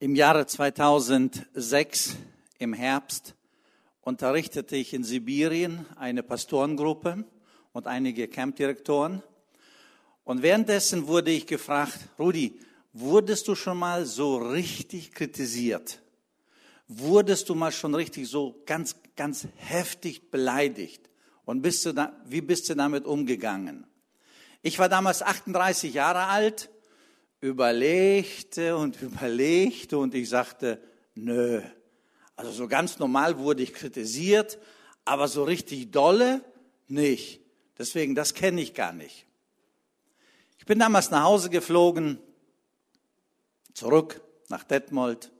Im Jahre 2006 im Herbst unterrichtete ich in Sibirien eine Pastorengruppe und einige Campdirektoren. Und währenddessen wurde ich gefragt, Rudi, wurdest du schon mal so richtig kritisiert? Wurdest du mal schon richtig so ganz, ganz heftig beleidigt? Und bist du da, wie bist du damit umgegangen? Ich war damals 38 Jahre alt, überlegte und überlegte und ich sagte, nö. Also so ganz normal wurde ich kritisiert, aber so richtig dolle nicht. Deswegen, das kenne ich gar nicht. Ich bin damals nach Hause geflogen, zurück nach Detmold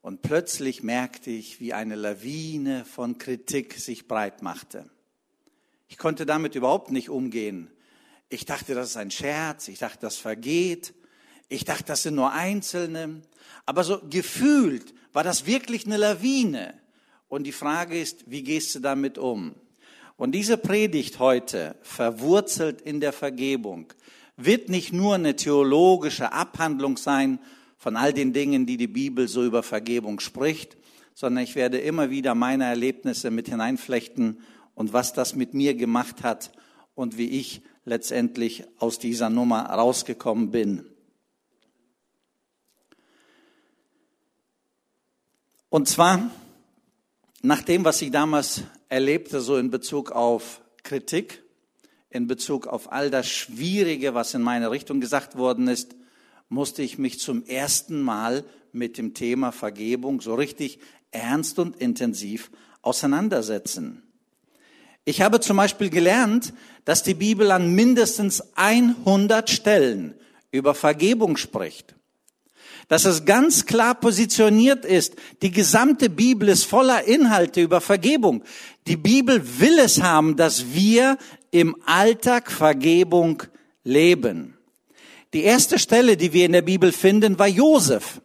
und plötzlich merkte ich, wie eine Lawine von Kritik sich breit machte. Ich konnte damit überhaupt nicht umgehen. Ich dachte, das ist ein Scherz. Ich dachte, das vergeht. Ich dachte, das sind nur Einzelne. Aber so gefühlt war das wirklich eine Lawine. Und die Frage ist, wie gehst du damit um? Und diese Predigt heute, verwurzelt in der Vergebung, wird nicht nur eine theologische Abhandlung sein von all den Dingen, die die Bibel so über Vergebung spricht, sondern ich werde immer wieder meine Erlebnisse mit hineinflechten und was das mit mir gemacht hat und wie ich letztendlich aus dieser Nummer rausgekommen bin. Und zwar nach dem, was ich damals erlebte, so in Bezug auf Kritik, in Bezug auf all das Schwierige, was in meine Richtung gesagt worden ist, musste ich mich zum ersten Mal mit dem Thema Vergebung so richtig ernst und intensiv auseinandersetzen. Ich habe zum Beispiel gelernt, dass die Bibel an mindestens 100 Stellen über Vergebung spricht. Dass es ganz klar positioniert ist, die gesamte Bibel ist voller Inhalte über Vergebung. Die Bibel will es haben, dass wir im Alltag Vergebung leben. Die erste Stelle, die wir in der Bibel finden, war Josef.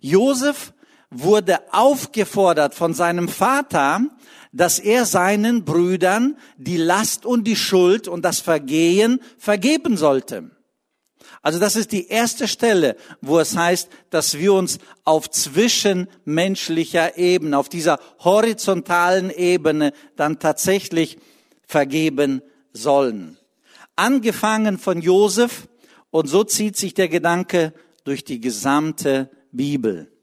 Josef wurde aufgefordert von seinem Vater, dass er seinen Brüdern die Last und die Schuld und das Vergehen vergeben sollte. Also das ist die erste Stelle, wo es heißt, dass wir uns auf zwischenmenschlicher Ebene, auf dieser horizontalen Ebene dann tatsächlich vergeben sollen. Angefangen von Josef und so zieht sich der Gedanke durch die gesamte Bibel.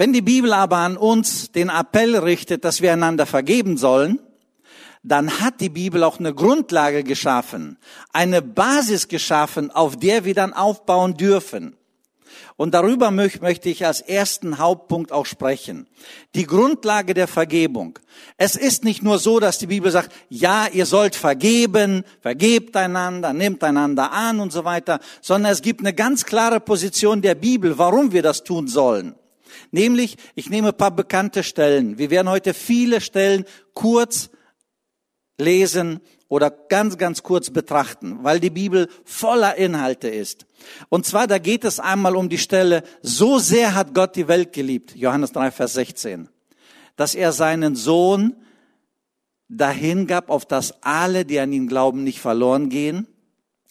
Wenn die Bibel aber an uns den Appell richtet, dass wir einander vergeben sollen, dann hat die Bibel auch eine Grundlage geschaffen, eine Basis geschaffen, auf der wir dann aufbauen dürfen. Und darüber möchte ich als ersten Hauptpunkt auch sprechen. Die Grundlage der Vergebung. Es ist nicht nur so, dass die Bibel sagt, ja, ihr sollt vergeben, vergebt einander, nehmt einander an und so weiter, sondern es gibt eine ganz klare Position der Bibel, warum wir das tun sollen. Nämlich, ich nehme ein paar bekannte Stellen. Wir werden heute viele Stellen kurz lesen oder ganz, ganz kurz betrachten, weil die Bibel voller Inhalte ist. Und zwar, da geht es einmal um die Stelle, so sehr hat Gott die Welt geliebt, Johannes 3, Vers 16, dass er seinen Sohn dahin gab, auf das alle, die an ihn glauben, nicht verloren gehen,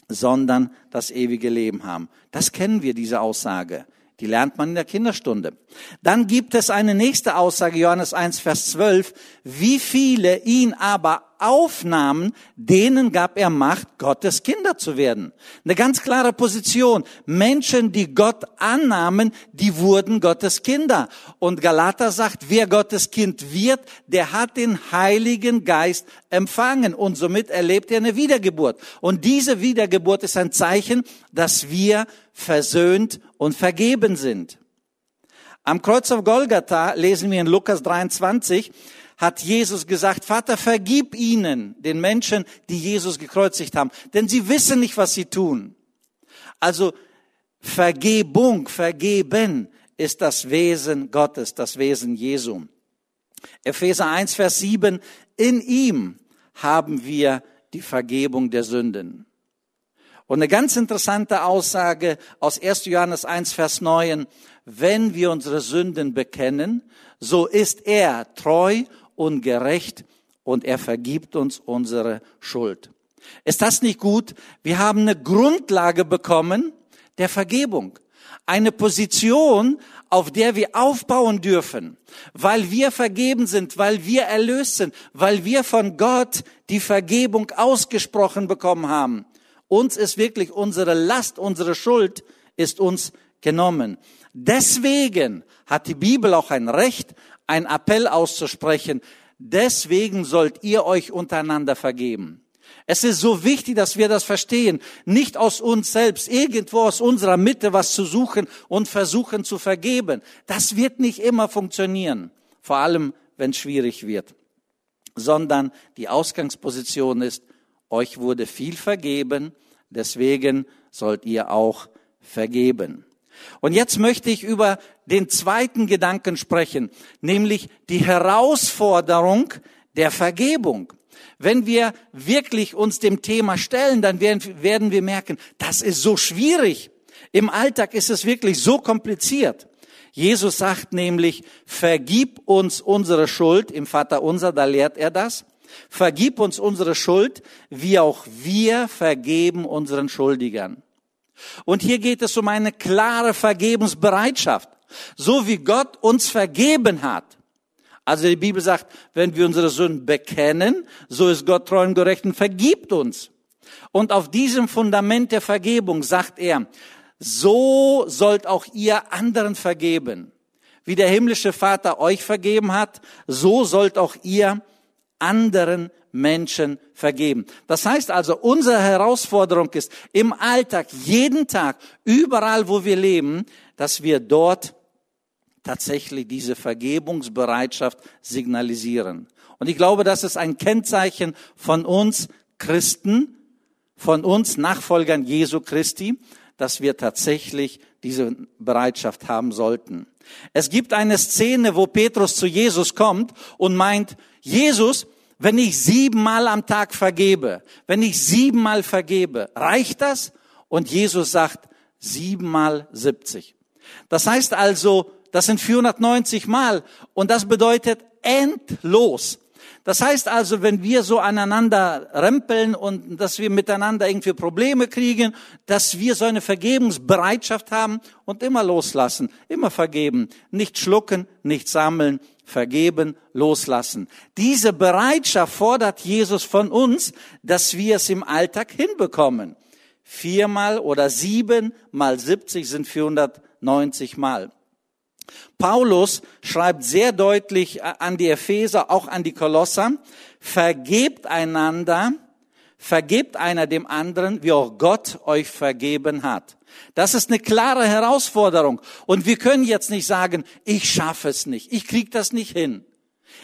sondern das ewige Leben haben. Das kennen wir, diese Aussage. Die lernt man in der Kinderstunde. Dann gibt es eine nächste Aussage, Johannes 1, Vers 12. Wie viele ihn aber aufnahmen, denen gab er Macht, Gottes Kinder zu werden. Eine ganz klare Position. Menschen, die Gott annahmen, die wurden Gottes Kinder. Und Galater sagt, wer Gottes Kind wird, der hat den Heiligen Geist empfangen und somit erlebt er eine Wiedergeburt. Und diese Wiedergeburt ist ein Zeichen, dass wir versöhnt und vergeben sind. Am Kreuz auf Golgatha lesen wir in Lukas 23, hat Jesus gesagt, Vater, vergib ihnen, den Menschen, die Jesus gekreuzigt haben, denn sie wissen nicht, was sie tun. Also Vergebung, vergeben ist das Wesen Gottes, das Wesen Jesu. Epheser 1, Vers 7, in ihm haben wir die Vergebung der Sünden. Und eine ganz interessante Aussage aus 1. Johannes 1, Vers 9. Wenn wir unsere Sünden bekennen, so ist er treu und gerecht und er vergibt uns unsere Schuld. Ist das nicht gut? Wir haben eine Grundlage bekommen, der Vergebung. Eine Position, auf der wir aufbauen dürfen, weil wir vergeben sind, weil wir erlöst sind, weil wir von Gott die Vergebung ausgesprochen bekommen haben. Uns ist wirklich unsere Last, unsere Schuld ist uns genommen. Deswegen hat die Bibel auch ein Recht, ein Appell auszusprechen. Deswegen sollt ihr euch untereinander vergeben. Es ist so wichtig, dass wir das verstehen. Nicht aus uns selbst, irgendwo aus unserer Mitte was zu suchen und versuchen zu vergeben. Das wird nicht immer funktionieren. Vor allem, wenn es schwierig wird. Sondern die Ausgangsposition ist, euch wurde viel vergeben, deswegen sollt ihr auch vergeben. Und jetzt möchte ich über den zweiten Gedanken sprechen, nämlich die Herausforderung der Vergebung. Wenn wir wirklich uns dem Thema stellen, dann werden, werden wir merken, das ist so schwierig. Im Alltag ist es wirklich so kompliziert. Jesus sagt nämlich, vergib uns unsere Schuld, im Vater unser, da lehrt er das. Vergib uns unsere Schuld, wie auch wir vergeben unseren Schuldigern. Und hier geht es um eine klare Vergebensbereitschaft. So wie Gott uns vergeben hat, also die Bibel sagt, wenn wir unsere Sünden bekennen, so ist Gott treu und gerecht und vergibt uns. Und auf diesem Fundament der Vergebung sagt er, so sollt auch ihr anderen vergeben. Wie der himmlische Vater euch vergeben hat, so sollt auch ihr anderen Menschen vergeben. Das heißt also, unsere Herausforderung ist im Alltag, jeden Tag, überall, wo wir leben, dass wir dort tatsächlich diese Vergebungsbereitschaft signalisieren. Und ich glaube, das ist ein Kennzeichen von uns Christen, von uns Nachfolgern Jesu Christi, dass wir tatsächlich diese Bereitschaft haben sollten. Es gibt eine Szene, wo Petrus zu Jesus kommt und meint, Jesus, wenn ich siebenmal am Tag vergebe, wenn ich siebenmal vergebe, reicht das? Und Jesus sagt, siebenmal siebzig. Das heißt also, das sind 490 Mal und das bedeutet endlos. Das heißt also, wenn wir so aneinander rempeln und dass wir miteinander irgendwie Probleme kriegen, dass wir so eine Vergebungsbereitschaft haben und immer loslassen, immer vergeben, nicht schlucken, nicht sammeln, vergeben, loslassen. Diese Bereitschaft fordert Jesus von uns, dass wir es im Alltag hinbekommen. Viermal oder sieben mal 70 sind 490 Mal. Paulus schreibt sehr deutlich an die Epheser, auch an die Kolosser, vergebt einander, vergebt einer dem anderen, wie auch Gott euch vergeben hat. Das ist eine klare Herausforderung. Und wir können jetzt nicht sagen, ich schaffe es nicht, ich krieg das nicht hin.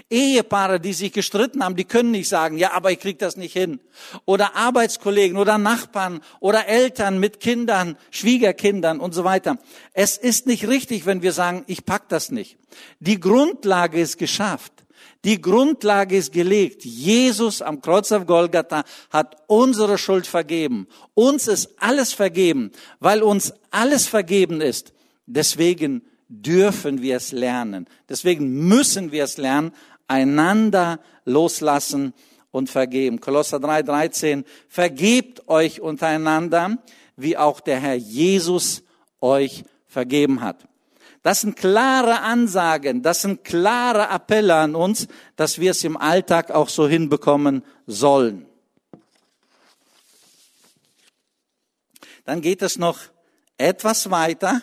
Ehepaare, die sich gestritten haben, die können nicht sagen, ja, aber ich krieg das nicht hin. Oder Arbeitskollegen oder Nachbarn oder Eltern mit Kindern, Schwiegerkindern und so weiter. Es ist nicht richtig, wenn wir sagen, ich pack das nicht. Die Grundlage ist geschafft. Die Grundlage ist gelegt. Jesus am Kreuz auf Golgatha hat unsere Schuld vergeben. Uns ist alles vergeben, weil uns alles vergeben ist. Deswegen dürfen wir es lernen. Deswegen müssen wir es lernen, einander loslassen und vergeben. Kolosser 3, 13, vergebt euch untereinander, wie auch der Herr Jesus euch vergeben hat. Das sind klare Ansagen, das sind klare Appelle an uns, dass wir es im Alltag auch so hinbekommen sollen. Dann geht es noch etwas weiter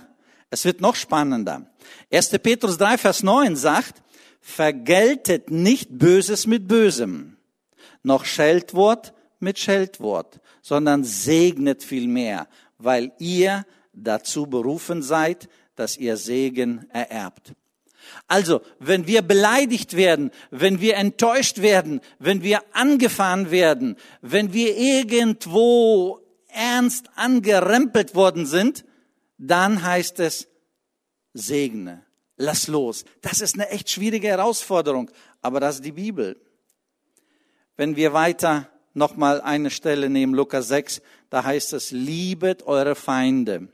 es wird noch spannender. 1. Petrus 3, Vers 9 sagt, vergeltet nicht Böses mit Bösem, noch Scheltwort mit Scheltwort, sondern segnet vielmehr, weil ihr dazu berufen seid, dass ihr Segen ererbt. Also, wenn wir beleidigt werden, wenn wir enttäuscht werden, wenn wir angefahren werden, wenn wir irgendwo ernst angerempelt worden sind, dann heißt es, segne, lass los. Das ist eine echt schwierige Herausforderung, aber das ist die Bibel. Wenn wir weiter nochmal eine Stelle nehmen, Lukas 6, da heißt es, liebet eure Feinde,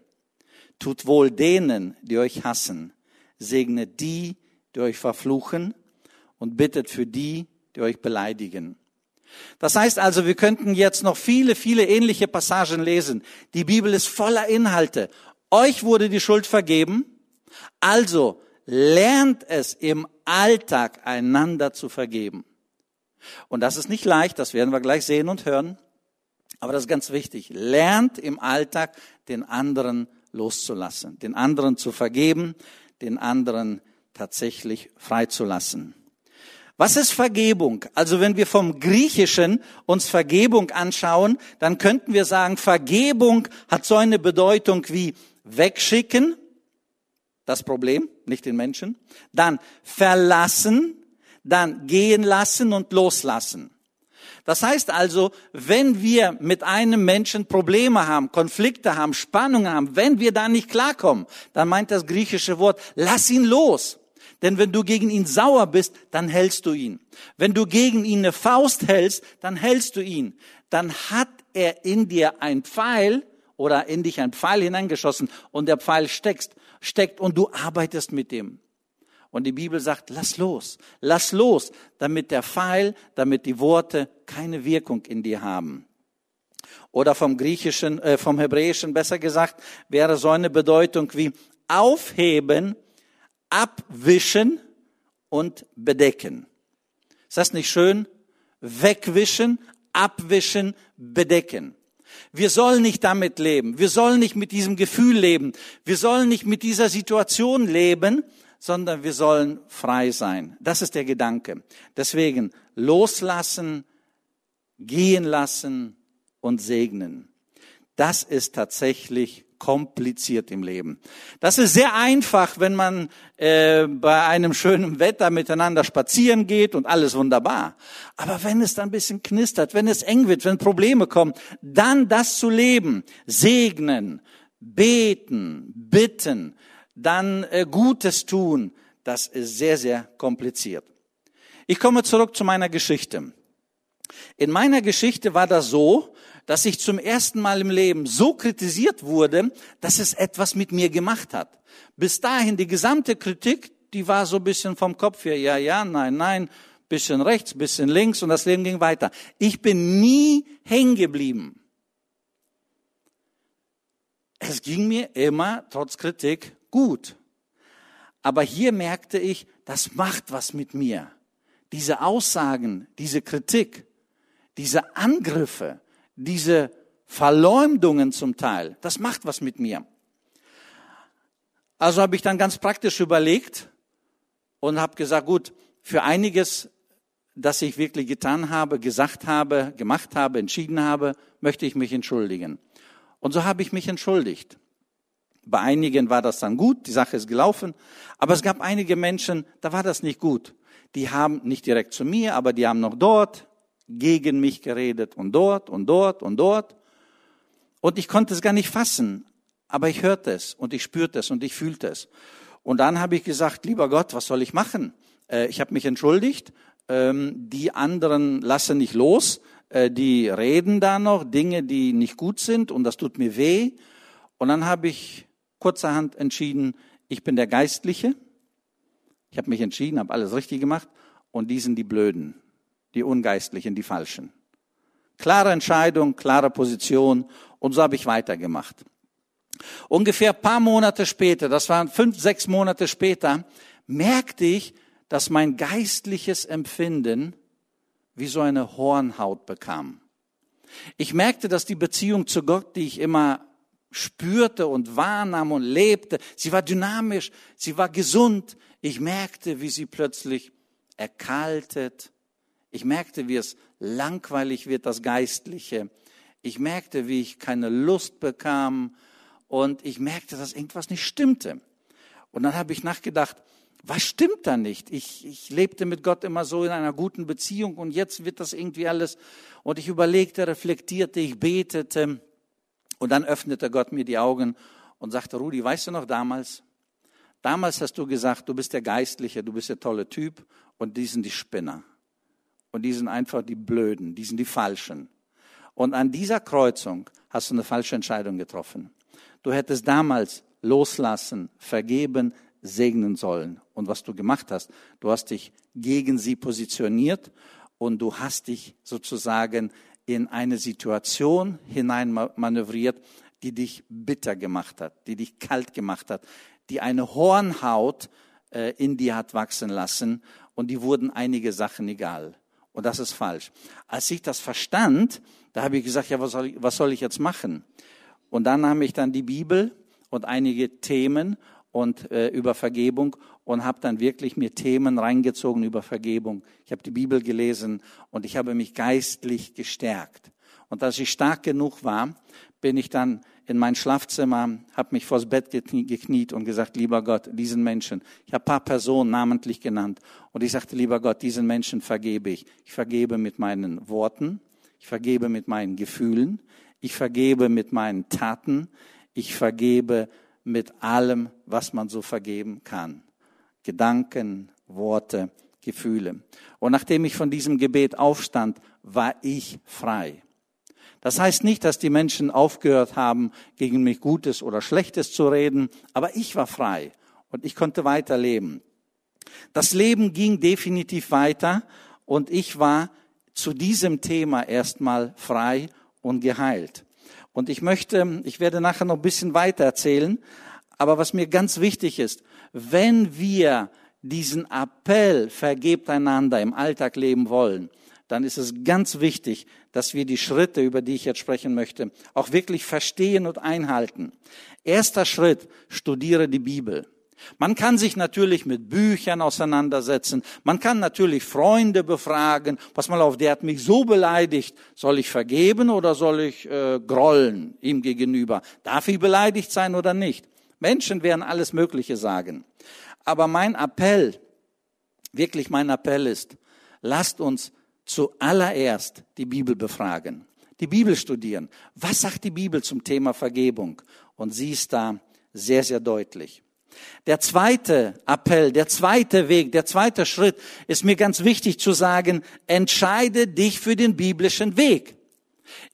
tut wohl denen, die euch hassen, segnet die, die euch verfluchen und bittet für die, die euch beleidigen. Das heißt also, wir könnten jetzt noch viele, viele ähnliche Passagen lesen. Die Bibel ist voller Inhalte. Euch wurde die Schuld vergeben, also lernt es im Alltag einander zu vergeben. Und das ist nicht leicht, das werden wir gleich sehen und hören. Aber das ist ganz wichtig. Lernt im Alltag den anderen loszulassen, den anderen zu vergeben, den anderen tatsächlich freizulassen. Was ist Vergebung? Also wenn wir vom Griechischen uns Vergebung anschauen, dann könnten wir sagen, Vergebung hat so eine Bedeutung wie wegschicken, das Problem, nicht den Menschen, dann verlassen, dann gehen lassen und loslassen. Das heißt also, wenn wir mit einem Menschen Probleme haben, Konflikte haben, Spannungen haben, wenn wir da nicht klarkommen, dann meint das griechische Wort, lass ihn los. Denn wenn du gegen ihn sauer bist, dann hältst du ihn. Wenn du gegen ihn eine Faust hältst, dann hältst du ihn. Dann hat er in dir ein Pfeil oder in dich ein Pfeil hineingeschossen und der Pfeil steckt, steckt und du arbeitest mit dem. Und die Bibel sagt, lass los, lass los, damit der Pfeil, damit die Worte keine Wirkung in dir haben. Oder vom Griechischen, äh, vom Hebräischen besser gesagt, wäre so eine Bedeutung wie aufheben, abwischen und bedecken. Ist das nicht schön? Wegwischen, abwischen, bedecken. Wir sollen nicht damit leben. Wir sollen nicht mit diesem Gefühl leben. Wir sollen nicht mit dieser Situation leben, sondern wir sollen frei sein. Das ist der Gedanke. Deswegen loslassen, gehen lassen und segnen. Das ist tatsächlich kompliziert im Leben. Das ist sehr einfach, wenn man äh, bei einem schönen Wetter miteinander spazieren geht und alles wunderbar. Aber wenn es dann ein bisschen knistert, wenn es eng wird, wenn Probleme kommen, dann das zu leben, segnen, beten, bitten, dann äh, Gutes tun, das ist sehr, sehr kompliziert. Ich komme zurück zu meiner Geschichte. In meiner Geschichte war das so, dass ich zum ersten Mal im Leben so kritisiert wurde, dass es etwas mit mir gemacht hat. Bis dahin die gesamte Kritik, die war so ein bisschen vom Kopf her, ja, ja, nein, nein, bisschen rechts, bisschen links und das Leben ging weiter. Ich bin nie hängen geblieben. Es ging mir immer, trotz Kritik, gut. Aber hier merkte ich, das macht was mit mir. Diese Aussagen, diese Kritik, diese Angriffe, diese Verleumdungen zum Teil, das macht was mit mir. Also habe ich dann ganz praktisch überlegt und habe gesagt, gut, für einiges, das ich wirklich getan habe, gesagt habe, gemacht habe, entschieden habe, möchte ich mich entschuldigen. Und so habe ich mich entschuldigt. Bei einigen war das dann gut, die Sache ist gelaufen, aber es gab einige Menschen, da war das nicht gut. Die haben nicht direkt zu mir, aber die haben noch dort gegen mich geredet und dort und dort und dort. Und ich konnte es gar nicht fassen, aber ich hörte es und ich spürte es und ich fühlte es. Und dann habe ich gesagt, lieber Gott, was soll ich machen? Äh, ich habe mich entschuldigt, ähm, die anderen lassen nicht los, äh, die reden da noch Dinge, die nicht gut sind und das tut mir weh. Und dann habe ich kurzerhand entschieden, ich bin der Geistliche. Ich habe mich entschieden, habe alles richtig gemacht und die sind die Blöden die Ungeistlichen, die Falschen. Klare Entscheidung, klare Position und so habe ich weitergemacht. Ungefähr paar Monate später, das waren fünf, sechs Monate später, merkte ich, dass mein geistliches Empfinden wie so eine Hornhaut bekam. Ich merkte, dass die Beziehung zu Gott, die ich immer spürte und wahrnahm und lebte, sie war dynamisch, sie war gesund. Ich merkte, wie sie plötzlich erkaltet, ich merkte, wie es langweilig wird, das Geistliche. Ich merkte, wie ich keine Lust bekam und ich merkte, dass irgendwas nicht stimmte. Und dann habe ich nachgedacht, was stimmt da nicht? Ich, ich lebte mit Gott immer so in einer guten Beziehung und jetzt wird das irgendwie alles. Und ich überlegte, reflektierte, ich betete und dann öffnete Gott mir die Augen und sagte, Rudi, weißt du noch damals? Damals hast du gesagt, du bist der Geistliche, du bist der tolle Typ und die sind die Spinner. Und die sind einfach die Blöden, die sind die Falschen. Und an dieser Kreuzung hast du eine falsche Entscheidung getroffen. Du hättest damals loslassen, vergeben, segnen sollen. Und was du gemacht hast, du hast dich gegen sie positioniert und du hast dich sozusagen in eine Situation hinein manövriert, die dich bitter gemacht hat, die dich kalt gemacht hat, die eine Hornhaut äh, in dir hat wachsen lassen und die wurden einige Sachen egal. Und das ist falsch. Als ich das verstand, da habe ich gesagt, ja, was soll ich, was soll ich jetzt machen? Und dann nahm ich dann die Bibel und einige Themen und äh, über Vergebung und habe dann wirklich mir Themen reingezogen über Vergebung. Ich habe die Bibel gelesen und ich habe mich geistlich gestärkt. Und als ich stark genug war, bin ich dann in mein Schlafzimmer, habe mich vors Bett gekniet und gesagt, lieber Gott, diesen Menschen, ich habe paar Personen namentlich genannt und ich sagte, lieber Gott, diesen Menschen vergebe ich. Ich vergebe mit meinen Worten, ich vergebe mit meinen Gefühlen, ich vergebe mit meinen Taten, ich vergebe mit allem, was man so vergeben kann. Gedanken, Worte, Gefühle. Und nachdem ich von diesem Gebet aufstand, war ich frei. Das heißt nicht, dass die Menschen aufgehört haben, gegen mich Gutes oder Schlechtes zu reden, aber ich war frei und ich konnte weiterleben. Das Leben ging definitiv weiter und ich war zu diesem Thema erstmal frei und geheilt. Und ich möchte, ich werde nachher noch ein bisschen weiter erzählen, aber was mir ganz wichtig ist, wenn wir diesen Appell vergebt einander im Alltag leben wollen, dann ist es ganz wichtig, dass wir die Schritte, über die ich jetzt sprechen möchte, auch wirklich verstehen und einhalten. Erster Schritt, studiere die Bibel. Man kann sich natürlich mit Büchern auseinandersetzen. Man kann natürlich Freunde befragen. Was mal auf, der hat mich so beleidigt. Soll ich vergeben oder soll ich äh, grollen ihm gegenüber? Darf ich beleidigt sein oder nicht? Menschen werden alles Mögliche sagen. Aber mein Appell, wirklich mein Appell ist, lasst uns zuallererst die Bibel befragen, die Bibel studieren. Was sagt die Bibel zum Thema Vergebung? Und sie ist da sehr, sehr deutlich. Der zweite Appell, der zweite Weg, der zweite Schritt ist mir ganz wichtig zu sagen, entscheide dich für den biblischen Weg.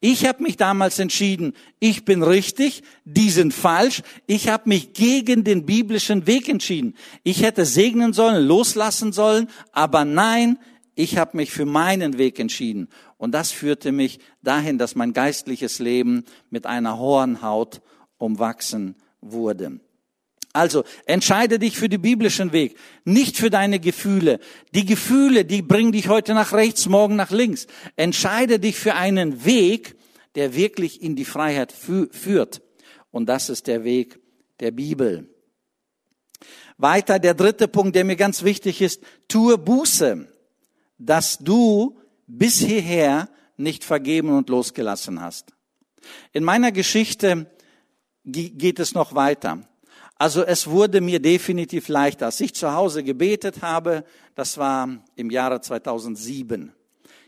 Ich habe mich damals entschieden, ich bin richtig, die sind falsch. Ich habe mich gegen den biblischen Weg entschieden. Ich hätte segnen sollen, loslassen sollen, aber nein, ich habe mich für meinen Weg entschieden. Und das führte mich dahin, dass mein geistliches Leben mit einer Hornhaut umwachsen wurde. Also entscheide dich für den biblischen Weg, nicht für deine Gefühle. Die Gefühle, die bringen dich heute nach rechts, morgen nach links. Entscheide dich für einen Weg, der wirklich in die Freiheit führt. Und das ist der Weg der Bibel. Weiter der dritte Punkt, der mir ganz wichtig ist, tue Buße dass du bis hierher nicht vergeben und losgelassen hast. In meiner Geschichte geht es noch weiter. Also es wurde mir definitiv leichter. Als ich zu Hause gebetet habe, das war im Jahre 2007.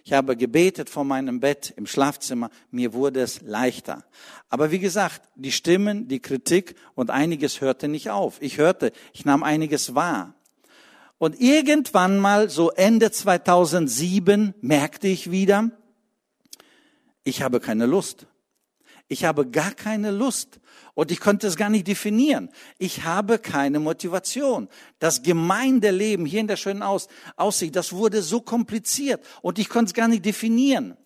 Ich habe gebetet vor meinem Bett im Schlafzimmer, mir wurde es leichter. Aber wie gesagt, die Stimmen, die Kritik und einiges hörte nicht auf. Ich hörte, ich nahm einiges wahr. Und irgendwann mal, so Ende 2007, merkte ich wieder, ich habe keine Lust. Ich habe gar keine Lust. Und ich konnte es gar nicht definieren. Ich habe keine Motivation. Das Gemeindeleben hier in der schönen Aus Aussicht, das wurde so kompliziert. Und ich konnte es gar nicht definieren.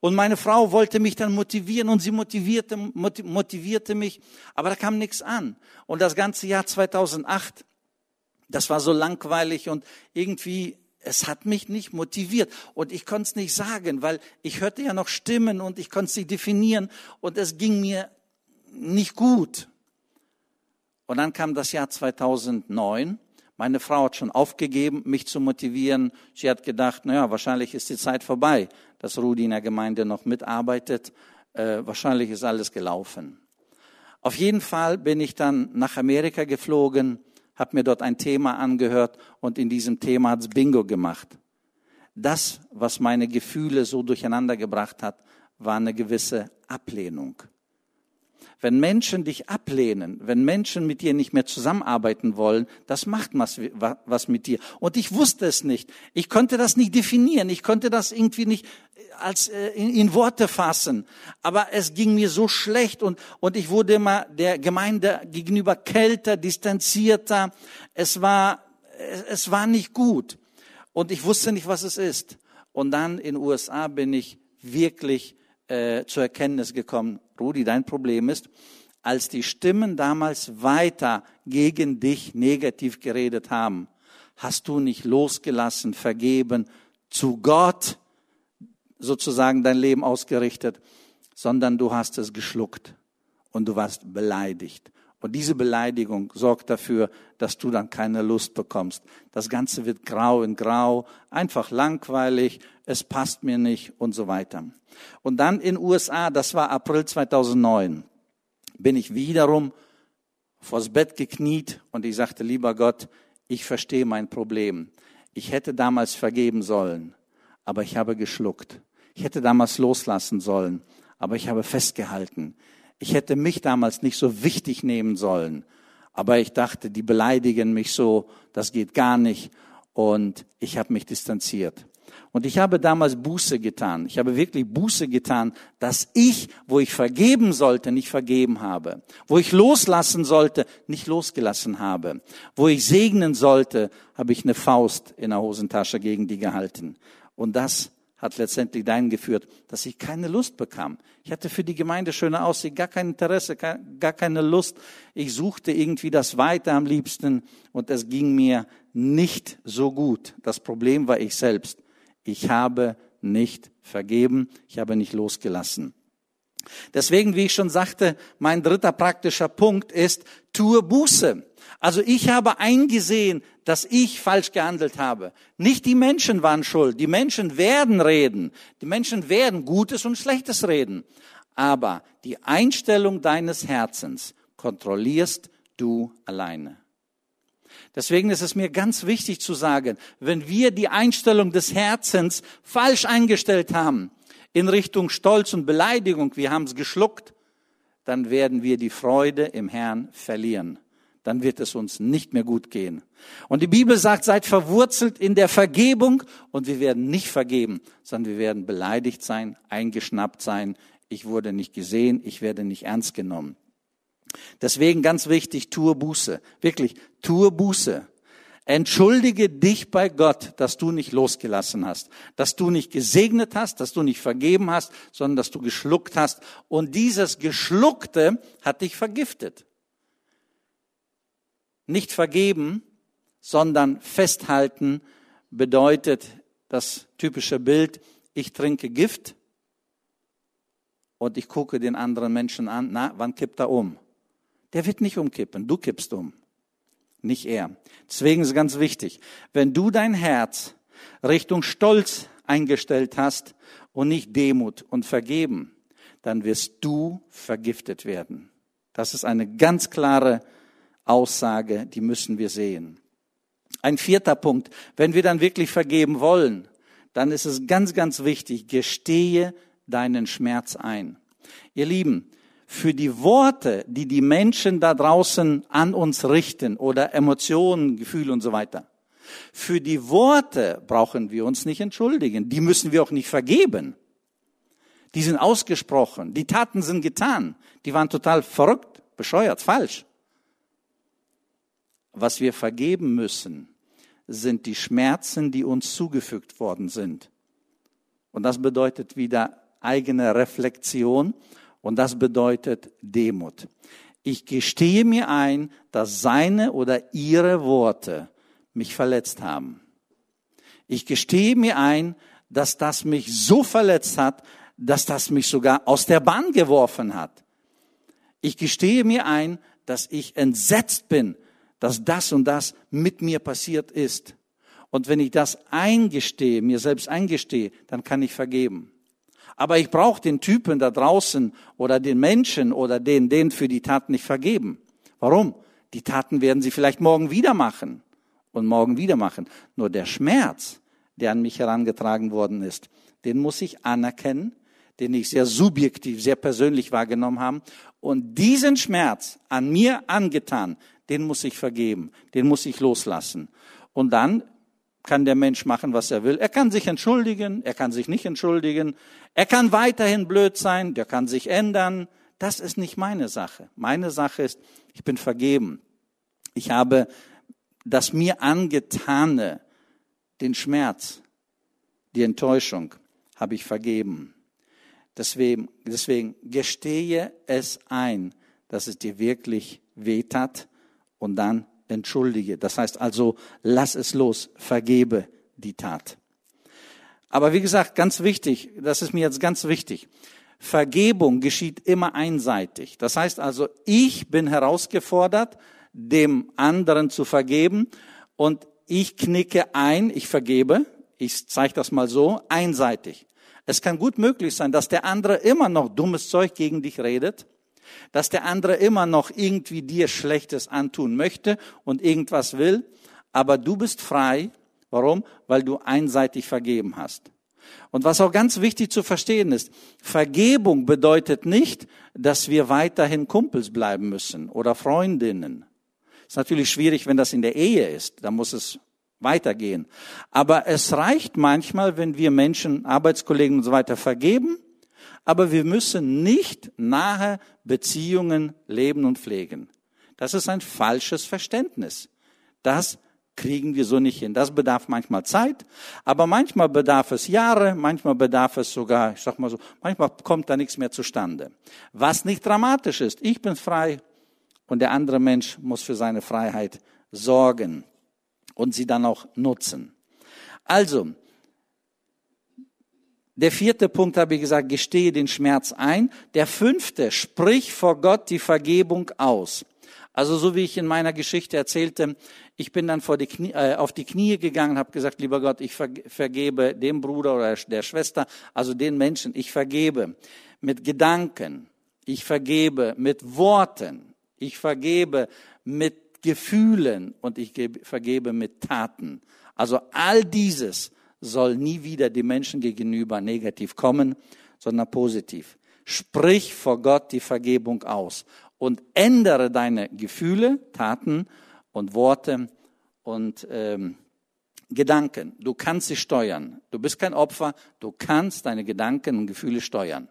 Und meine Frau wollte mich dann motivieren und sie motivierte, motivierte mich. Aber da kam nichts an. Und das ganze Jahr 2008 das war so langweilig und irgendwie, es hat mich nicht motiviert. Und ich konnte es nicht sagen, weil ich hörte ja noch Stimmen und ich konnte es nicht definieren und es ging mir nicht gut. Und dann kam das Jahr 2009. Meine Frau hat schon aufgegeben, mich zu motivieren. Sie hat gedacht, naja, wahrscheinlich ist die Zeit vorbei, dass Rudi in der Gemeinde noch mitarbeitet. Äh, wahrscheinlich ist alles gelaufen. Auf jeden Fall bin ich dann nach Amerika geflogen habe mir dort ein Thema angehört und in diesem Thema hat's Bingo gemacht. Das, was meine Gefühle so durcheinander gebracht hat, war eine gewisse Ablehnung. Wenn Menschen dich ablehnen, wenn Menschen mit dir nicht mehr zusammenarbeiten wollen, das macht was, mit dir. Und ich wusste es nicht. Ich konnte das nicht definieren. Ich konnte das irgendwie nicht äh, als äh, in, in Worte fassen. Aber es ging mir so schlecht und, und ich wurde immer der Gemeinde gegenüber kälter, distanzierter. Es war, es war nicht gut. Und ich wusste nicht, was es ist. Und dann in USA bin ich wirklich äh, zur Erkenntnis gekommen, Rudi, dein Problem ist, als die Stimmen damals weiter gegen dich negativ geredet haben, hast du nicht losgelassen, vergeben, zu Gott sozusagen dein Leben ausgerichtet, sondern du hast es geschluckt und du warst beleidigt. Und diese Beleidigung sorgt dafür, dass du dann keine Lust bekommst. Das Ganze wird grau in grau, einfach langweilig, es passt mir nicht und so weiter. Und dann in USA, das war April 2009, bin ich wiederum vors Bett gekniet und ich sagte, lieber Gott, ich verstehe mein Problem. Ich hätte damals vergeben sollen, aber ich habe geschluckt. Ich hätte damals loslassen sollen, aber ich habe festgehalten. Ich hätte mich damals nicht so wichtig nehmen sollen. Aber ich dachte, die beleidigen mich so, das geht gar nicht. Und ich habe mich distanziert. Und ich habe damals Buße getan. Ich habe wirklich Buße getan, dass ich, wo ich vergeben sollte, nicht vergeben habe. Wo ich loslassen sollte, nicht losgelassen habe. Wo ich segnen sollte, habe ich eine Faust in der Hosentasche gegen die gehalten. Und das hat letztendlich dahin geführt, dass ich keine Lust bekam. Ich hatte für die Gemeinde schöne Aussicht, gar kein Interesse, gar keine Lust. Ich suchte irgendwie das Weite am liebsten und es ging mir nicht so gut. Das Problem war ich selbst. Ich habe nicht vergeben, ich habe nicht losgelassen. Deswegen, wie ich schon sagte, mein dritter praktischer Punkt ist, tue Buße. Also ich habe eingesehen, dass ich falsch gehandelt habe. Nicht die Menschen waren schuld. Die Menschen werden reden. Die Menschen werden Gutes und Schlechtes reden. Aber die Einstellung deines Herzens kontrollierst du alleine. Deswegen ist es mir ganz wichtig zu sagen, wenn wir die Einstellung des Herzens falsch eingestellt haben, in Richtung Stolz und Beleidigung, wir haben es geschluckt, dann werden wir die Freude im Herrn verlieren dann wird es uns nicht mehr gut gehen. Und die Bibel sagt, seid verwurzelt in der Vergebung und wir werden nicht vergeben, sondern wir werden beleidigt sein, eingeschnappt sein. Ich wurde nicht gesehen, ich werde nicht ernst genommen. Deswegen ganz wichtig, tue Buße. Wirklich, tue Buße. Entschuldige dich bei Gott, dass du nicht losgelassen hast, dass du nicht gesegnet hast, dass du nicht vergeben hast, sondern dass du geschluckt hast. Und dieses Geschluckte hat dich vergiftet nicht vergeben, sondern festhalten bedeutet das typische Bild, ich trinke Gift und ich gucke den anderen Menschen an, na, wann kippt er um? Der wird nicht umkippen, du kippst um, nicht er. Deswegen ist ganz wichtig, wenn du dein Herz Richtung Stolz eingestellt hast und nicht Demut und Vergeben, dann wirst du vergiftet werden. Das ist eine ganz klare Aussage, die müssen wir sehen. Ein vierter Punkt, wenn wir dann wirklich vergeben wollen, dann ist es ganz, ganz wichtig, gestehe deinen Schmerz ein. Ihr Lieben, für die Worte, die die Menschen da draußen an uns richten oder Emotionen, Gefühle und so weiter, für die Worte brauchen wir uns nicht entschuldigen. Die müssen wir auch nicht vergeben. Die sind ausgesprochen. Die Taten sind getan. Die waren total verrückt, bescheuert, falsch. Was wir vergeben müssen, sind die Schmerzen, die uns zugefügt worden sind. Und das bedeutet wieder eigene Reflexion und das bedeutet Demut. Ich gestehe mir ein, dass seine oder ihre Worte mich verletzt haben. Ich gestehe mir ein, dass das mich so verletzt hat, dass das mich sogar aus der Bahn geworfen hat. Ich gestehe mir ein, dass ich entsetzt bin, dass das und das mit mir passiert ist. Und wenn ich das eingestehe, mir selbst eingestehe, dann kann ich vergeben. Aber ich brauche den Typen da draußen oder den Menschen oder den, den für die Taten nicht vergeben. Warum? Die Taten werden sie vielleicht morgen wieder machen und morgen wieder machen. Nur der Schmerz, der an mich herangetragen worden ist, den muss ich anerkennen, den ich sehr subjektiv, sehr persönlich wahrgenommen habe. Und diesen Schmerz an mir angetan, den muss ich vergeben, den muss ich loslassen. Und dann kann der Mensch machen, was er will. Er kann sich entschuldigen, er kann sich nicht entschuldigen, er kann weiterhin blöd sein, der kann sich ändern. Das ist nicht meine Sache. Meine Sache ist, ich bin vergeben. Ich habe das mir angetane, den Schmerz, die Enttäuschung habe ich vergeben. Deswegen, deswegen gestehe es ein, dass es dir wirklich wehtat und dann entschuldige. Das heißt also, lass es los, vergebe die Tat. Aber wie gesagt, ganz wichtig, das ist mir jetzt ganz wichtig. Vergebung geschieht immer einseitig. Das heißt also, ich bin herausgefordert, dem anderen zu vergeben und ich knicke ein, ich vergebe, ich zeige das mal so, einseitig. Es kann gut möglich sein, dass der andere immer noch dummes Zeug gegen dich redet, dass der andere immer noch irgendwie dir Schlechtes antun möchte und irgendwas will, aber du bist frei. Warum? Weil du einseitig vergeben hast. Und was auch ganz wichtig zu verstehen ist, Vergebung bedeutet nicht, dass wir weiterhin Kumpels bleiben müssen oder Freundinnen. Ist natürlich schwierig, wenn das in der Ehe ist. Da muss es weitergehen. Aber es reicht manchmal, wenn wir Menschen, Arbeitskollegen und so weiter vergeben, aber wir müssen nicht nahe Beziehungen leben und pflegen. Das ist ein falsches Verständnis. Das kriegen wir so nicht hin. Das bedarf manchmal Zeit, aber manchmal bedarf es Jahre, manchmal bedarf es sogar, ich sag mal so, manchmal kommt da nichts mehr zustande. Was nicht dramatisch ist. Ich bin frei und der andere Mensch muss für seine Freiheit sorgen und sie dann auch nutzen. Also, der vierte Punkt habe ich gesagt, gestehe den Schmerz ein. Der fünfte, sprich vor Gott die Vergebung aus. Also so wie ich in meiner Geschichte erzählte, ich bin dann die Knie, äh, auf die Knie gegangen, habe gesagt, lieber Gott, ich vergebe dem Bruder oder der Schwester, also den Menschen, ich vergebe mit Gedanken, ich vergebe mit Worten, ich vergebe mit Gefühlen und ich vergebe mit Taten. Also all dieses soll nie wieder die Menschen gegenüber negativ kommen, sondern positiv. Sprich vor Gott die Vergebung aus und ändere deine Gefühle, Taten und Worte und ähm, Gedanken. Du kannst sie steuern. Du bist kein Opfer. Du kannst deine Gedanken und Gefühle steuern.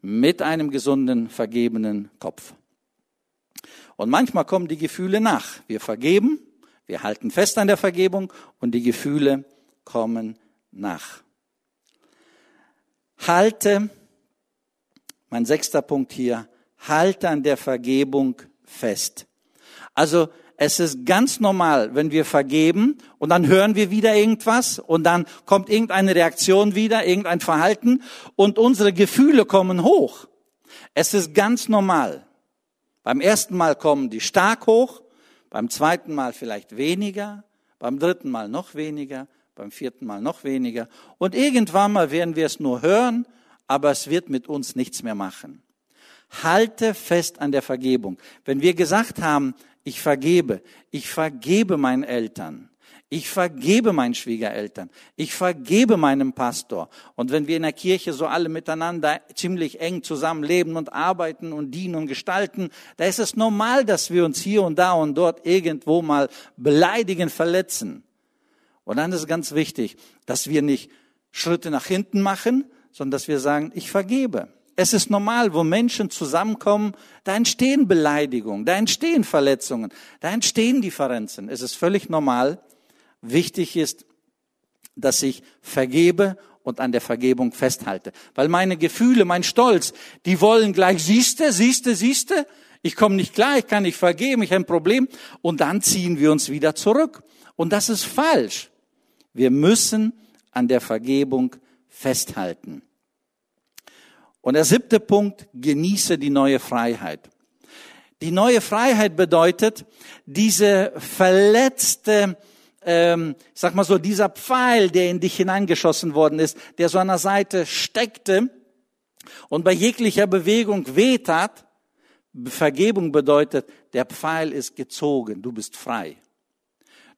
Mit einem gesunden, vergebenen Kopf. Und manchmal kommen die Gefühle nach. Wir vergeben, wir halten fest an der Vergebung und die Gefühle kommen nach. Halte, mein sechster Punkt hier, halte an der Vergebung fest. Also es ist ganz normal, wenn wir vergeben und dann hören wir wieder irgendwas und dann kommt irgendeine Reaktion wieder, irgendein Verhalten und unsere Gefühle kommen hoch. Es ist ganz normal. Beim ersten Mal kommen die stark hoch, beim zweiten Mal vielleicht weniger, beim dritten Mal noch weniger, beim vierten Mal noch weniger und irgendwann mal werden wir es nur hören, aber es wird mit uns nichts mehr machen. Halte fest an der Vergebung. Wenn wir gesagt haben, ich vergebe, ich vergebe meinen Eltern, ich vergebe meinen Schwiegereltern, ich vergebe meinem Pastor. Und wenn wir in der Kirche so alle miteinander ziemlich eng zusammenleben und arbeiten und dienen und gestalten, da ist es normal, dass wir uns hier und da und dort irgendwo mal beleidigen, verletzen. Und dann ist es ganz wichtig, dass wir nicht Schritte nach hinten machen, sondern dass wir sagen, ich vergebe. Es ist normal, wo Menschen zusammenkommen, da entstehen Beleidigungen, da entstehen Verletzungen, da entstehen Differenzen. Es ist völlig normal. Wichtig ist, dass ich vergebe und an der Vergebung festhalte. Weil meine Gefühle, mein Stolz, die wollen gleich, siehste, siehste, siehste, ich komme nicht klar, ich kann nicht vergeben, ich habe ein Problem. Und dann ziehen wir uns wieder zurück. Und das ist falsch. Wir müssen an der Vergebung festhalten. Und der siebte Punkt, genieße die neue Freiheit. Die neue Freiheit bedeutet, diese verletzte, ähm, sag mal so, dieser Pfeil, der in dich hineingeschossen worden ist, der so an der Seite steckte und bei jeglicher Bewegung wehtat, Vergebung bedeutet, der Pfeil ist gezogen, du bist frei.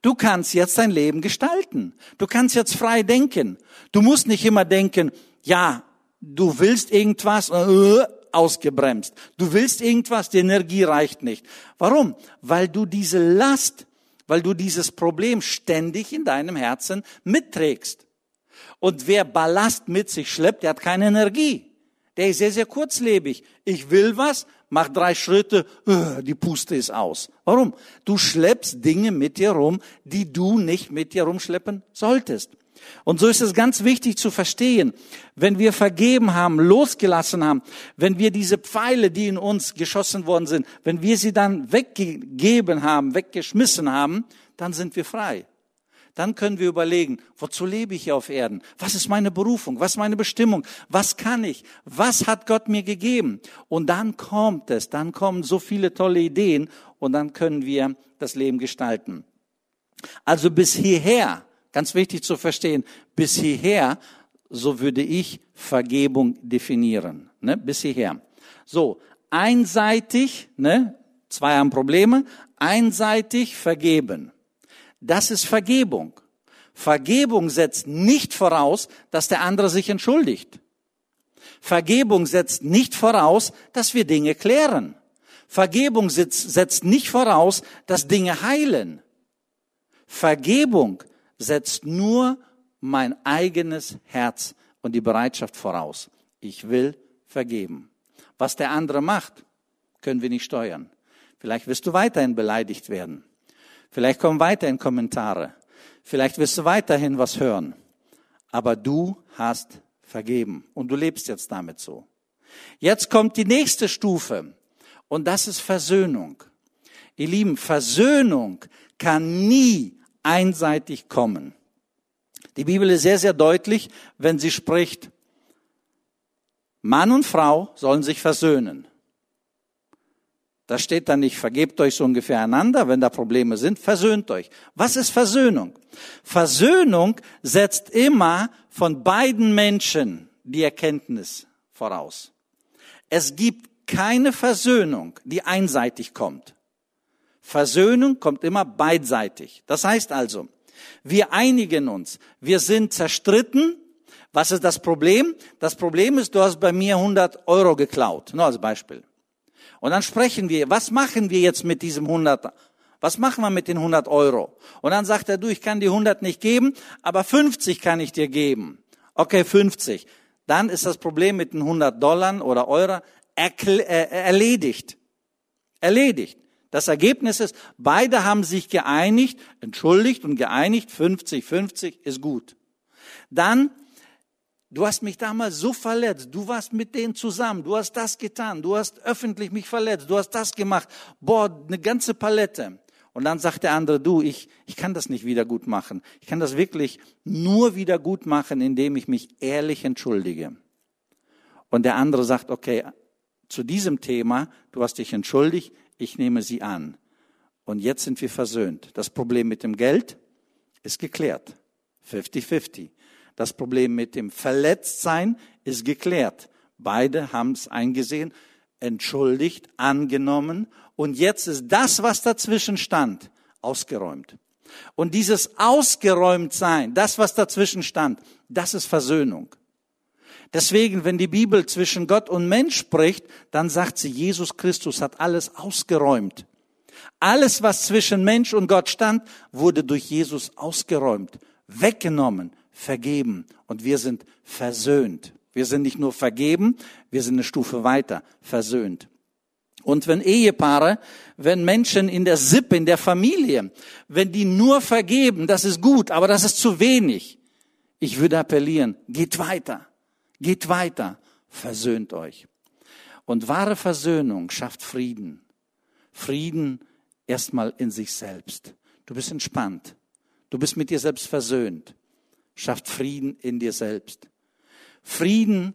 Du kannst jetzt dein Leben gestalten. Du kannst jetzt frei denken. Du musst nicht immer denken, ja, Du willst irgendwas, äh, ausgebremst. Du willst irgendwas, die Energie reicht nicht. Warum? Weil du diese Last, weil du dieses Problem ständig in deinem Herzen mitträgst. Und wer Ballast mit sich schleppt, der hat keine Energie. Der ist sehr, sehr kurzlebig. Ich will was, mach drei Schritte, äh, die Puste ist aus. Warum? Du schleppst Dinge mit dir rum, die du nicht mit dir rumschleppen solltest. Und so ist es ganz wichtig zu verstehen, wenn wir vergeben haben, losgelassen haben, wenn wir diese Pfeile, die in uns geschossen worden sind, wenn wir sie dann weggegeben haben, weggeschmissen haben, dann sind wir frei. Dann können wir überlegen, wozu lebe ich hier auf Erden? Was ist meine Berufung? Was ist meine Bestimmung? Was kann ich? Was hat Gott mir gegeben? Und dann kommt es, dann kommen so viele tolle Ideen und dann können wir das Leben gestalten. Also bis hierher Ganz wichtig zu verstehen, bis hierher, so würde ich Vergebung definieren. Ne? Bis hierher. So, einseitig, ne? zwei haben Probleme, einseitig vergeben. Das ist Vergebung. Vergebung setzt nicht voraus, dass der andere sich entschuldigt. Vergebung setzt nicht voraus, dass wir Dinge klären. Vergebung setzt nicht voraus, dass Dinge heilen. Vergebung setzt nur mein eigenes Herz und die Bereitschaft voraus. Ich will vergeben. Was der andere macht, können wir nicht steuern. Vielleicht wirst du weiterhin beleidigt werden. Vielleicht kommen weiterhin Kommentare. Vielleicht wirst du weiterhin was hören. Aber du hast vergeben und du lebst jetzt damit so. Jetzt kommt die nächste Stufe und das ist Versöhnung. Ihr Lieben, Versöhnung kann nie einseitig kommen. Die Bibel ist sehr, sehr deutlich, wenn sie spricht, Mann und Frau sollen sich versöhnen. Da steht dann nicht, vergebt euch so ungefähr einander, wenn da Probleme sind, versöhnt euch. Was ist Versöhnung? Versöhnung setzt immer von beiden Menschen die Erkenntnis voraus. Es gibt keine Versöhnung, die einseitig kommt. Versöhnung kommt immer beidseitig. Das heißt also, wir einigen uns. Wir sind zerstritten. Was ist das Problem? Das Problem ist, du hast bei mir 100 Euro geklaut. Nur als Beispiel. Und dann sprechen wir, was machen wir jetzt mit diesem 100? Was machen wir mit den 100 Euro? Und dann sagt er, du, ich kann die 100 nicht geben, aber 50 kann ich dir geben. Okay, 50. Dann ist das Problem mit den 100 Dollar oder Euro äh, erledigt. Erledigt. Das Ergebnis ist, beide haben sich geeinigt, entschuldigt und geeinigt, 50, 50 ist gut. Dann, du hast mich damals so verletzt, du warst mit denen zusammen, du hast das getan, du hast öffentlich mich verletzt, du hast das gemacht, boah, eine ganze Palette. Und dann sagt der andere, du, ich, ich kann das nicht wieder gut machen. Ich kann das wirklich nur wieder gut machen, indem ich mich ehrlich entschuldige. Und der andere sagt, okay, zu diesem Thema, du hast dich entschuldigt, ich nehme sie an. Und jetzt sind wir versöhnt. Das Problem mit dem Geld ist geklärt. 50-50. Das Problem mit dem Verletztsein ist geklärt. Beide haben es eingesehen, entschuldigt, angenommen. Und jetzt ist das, was dazwischen stand, ausgeräumt. Und dieses ausgeräumt sein, das, was dazwischen stand, das ist Versöhnung. Deswegen, wenn die Bibel zwischen Gott und Mensch spricht, dann sagt sie, Jesus Christus hat alles ausgeräumt. Alles, was zwischen Mensch und Gott stand, wurde durch Jesus ausgeräumt, weggenommen, vergeben. Und wir sind versöhnt. Wir sind nicht nur vergeben, wir sind eine Stufe weiter, versöhnt. Und wenn Ehepaare, wenn Menschen in der Sippe, in der Familie, wenn die nur vergeben, das ist gut, aber das ist zu wenig. Ich würde appellieren, geht weiter. Geht weiter, versöhnt euch. Und wahre Versöhnung schafft Frieden. Frieden erstmal in sich selbst. Du bist entspannt. Du bist mit dir selbst versöhnt. Schafft Frieden in dir selbst. Frieden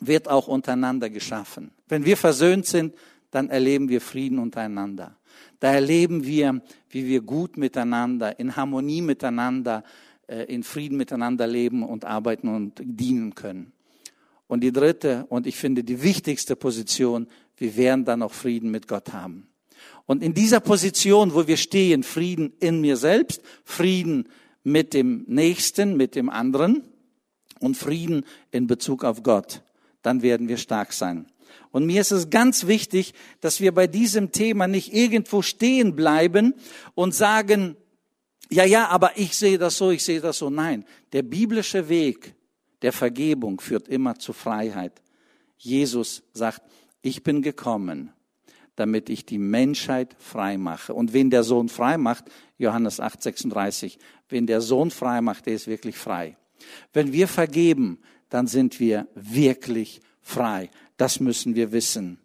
wird auch untereinander geschaffen. Wenn wir versöhnt sind, dann erleben wir Frieden untereinander. Da erleben wir, wie wir gut miteinander, in Harmonie miteinander, äh, in Frieden miteinander leben und arbeiten und dienen können. Und die dritte und ich finde die wichtigste Position, wir werden dann auch Frieden mit Gott haben. Und in dieser Position, wo wir stehen, Frieden in mir selbst, Frieden mit dem Nächsten, mit dem anderen und Frieden in Bezug auf Gott, dann werden wir stark sein. Und mir ist es ganz wichtig, dass wir bei diesem Thema nicht irgendwo stehen bleiben und sagen, ja, ja, aber ich sehe das so, ich sehe das so. Nein, der biblische Weg der Vergebung führt immer zu Freiheit. Jesus sagt, ich bin gekommen, damit ich die Menschheit frei mache. Und wen der Sohn frei macht, Johannes 8, 36, wen der Sohn frei macht, der ist wirklich frei. Wenn wir vergeben, dann sind wir wirklich frei. Das müssen wir wissen.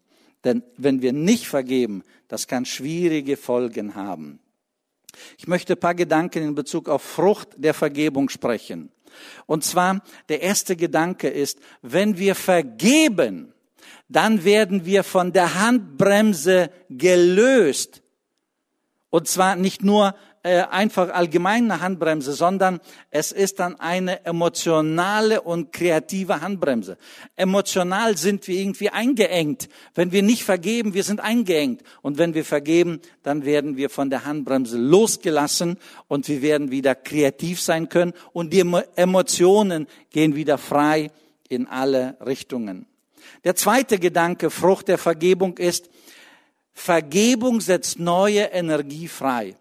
Denn wenn wir nicht vergeben, das kann schwierige Folgen haben. Ich möchte ein paar Gedanken in Bezug auf Frucht der Vergebung sprechen. Und zwar, der erste Gedanke ist, wenn wir vergeben, dann werden wir von der Handbremse gelöst. Und zwar nicht nur äh, einfach allgemein eine Handbremse, sondern es ist dann eine emotionale und kreative Handbremse. Emotional sind wir irgendwie eingeengt. Wenn wir nicht vergeben, wir sind eingeengt. Und wenn wir vergeben, dann werden wir von der Handbremse losgelassen und wir werden wieder kreativ sein können und die Emotionen gehen wieder frei in alle Richtungen. Der zweite Gedanke, Frucht der Vergebung ist, Vergebung setzt neue Energie frei.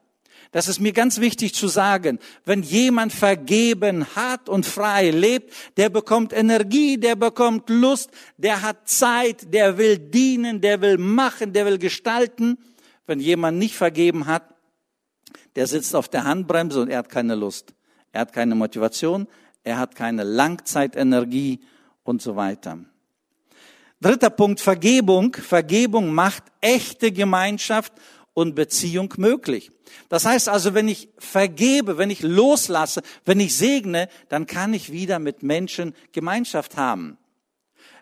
Das ist mir ganz wichtig zu sagen. Wenn jemand vergeben hat und frei lebt, der bekommt Energie, der bekommt Lust, der hat Zeit, der will dienen, der will machen, der will gestalten. Wenn jemand nicht vergeben hat, der sitzt auf der Handbremse und er hat keine Lust. Er hat keine Motivation, er hat keine Langzeitenergie und so weiter. Dritter Punkt, Vergebung. Vergebung macht echte Gemeinschaft und Beziehung möglich. Das heißt also, wenn ich vergebe, wenn ich loslasse, wenn ich segne, dann kann ich wieder mit Menschen Gemeinschaft haben.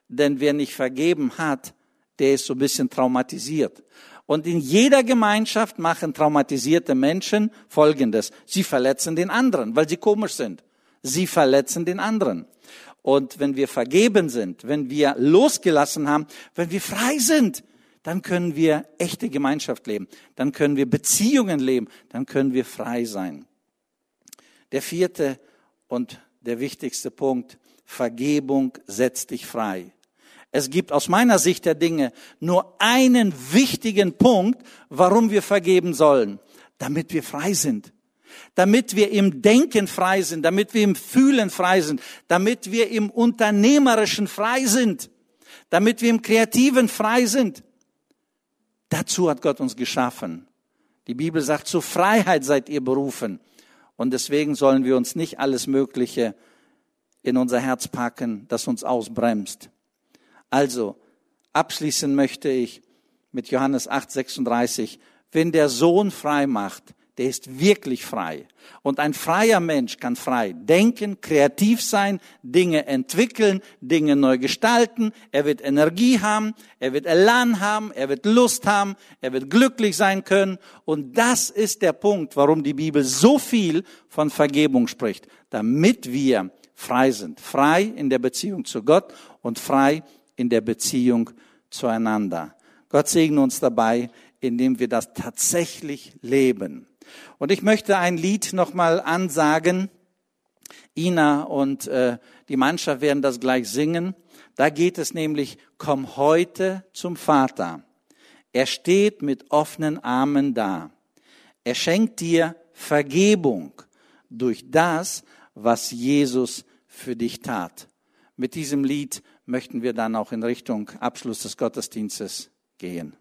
Denn wer nicht vergeben hat, der ist so ein bisschen traumatisiert. Und in jeder Gemeinschaft machen traumatisierte Menschen Folgendes. Sie verletzen den anderen, weil sie komisch sind. Sie verletzen den anderen. Und wenn wir vergeben sind, wenn wir losgelassen haben, wenn wir frei sind, dann können wir echte Gemeinschaft leben, dann können wir Beziehungen leben, dann können wir frei sein. Der vierte und der wichtigste Punkt, Vergebung setzt dich frei. Es gibt aus meiner Sicht der Dinge nur einen wichtigen Punkt, warum wir vergeben sollen, damit wir frei sind damit wir im Denken frei sind, damit wir im Fühlen frei sind, damit wir im Unternehmerischen frei sind, damit wir im Kreativen frei sind. Dazu hat Gott uns geschaffen. Die Bibel sagt, zur Freiheit seid ihr berufen. Und deswegen sollen wir uns nicht alles Mögliche in unser Herz packen, das uns ausbremst. Also, abschließen möchte ich mit Johannes 8, 36, wenn der Sohn frei macht, der ist wirklich frei. Und ein freier Mensch kann frei denken, kreativ sein, Dinge entwickeln, Dinge neu gestalten. Er wird Energie haben, er wird Elan haben, er wird Lust haben, er wird glücklich sein können. Und das ist der Punkt, warum die Bibel so viel von Vergebung spricht, damit wir frei sind. Frei in der Beziehung zu Gott und frei in der Beziehung zueinander. Gott segne uns dabei, indem wir das tatsächlich leben. Und ich möchte ein Lied nochmal ansagen. Ina und äh, die Mannschaft werden das gleich singen. Da geht es nämlich, komm heute zum Vater. Er steht mit offenen Armen da. Er schenkt dir Vergebung durch das, was Jesus für dich tat. Mit diesem Lied möchten wir dann auch in Richtung Abschluss des Gottesdienstes gehen.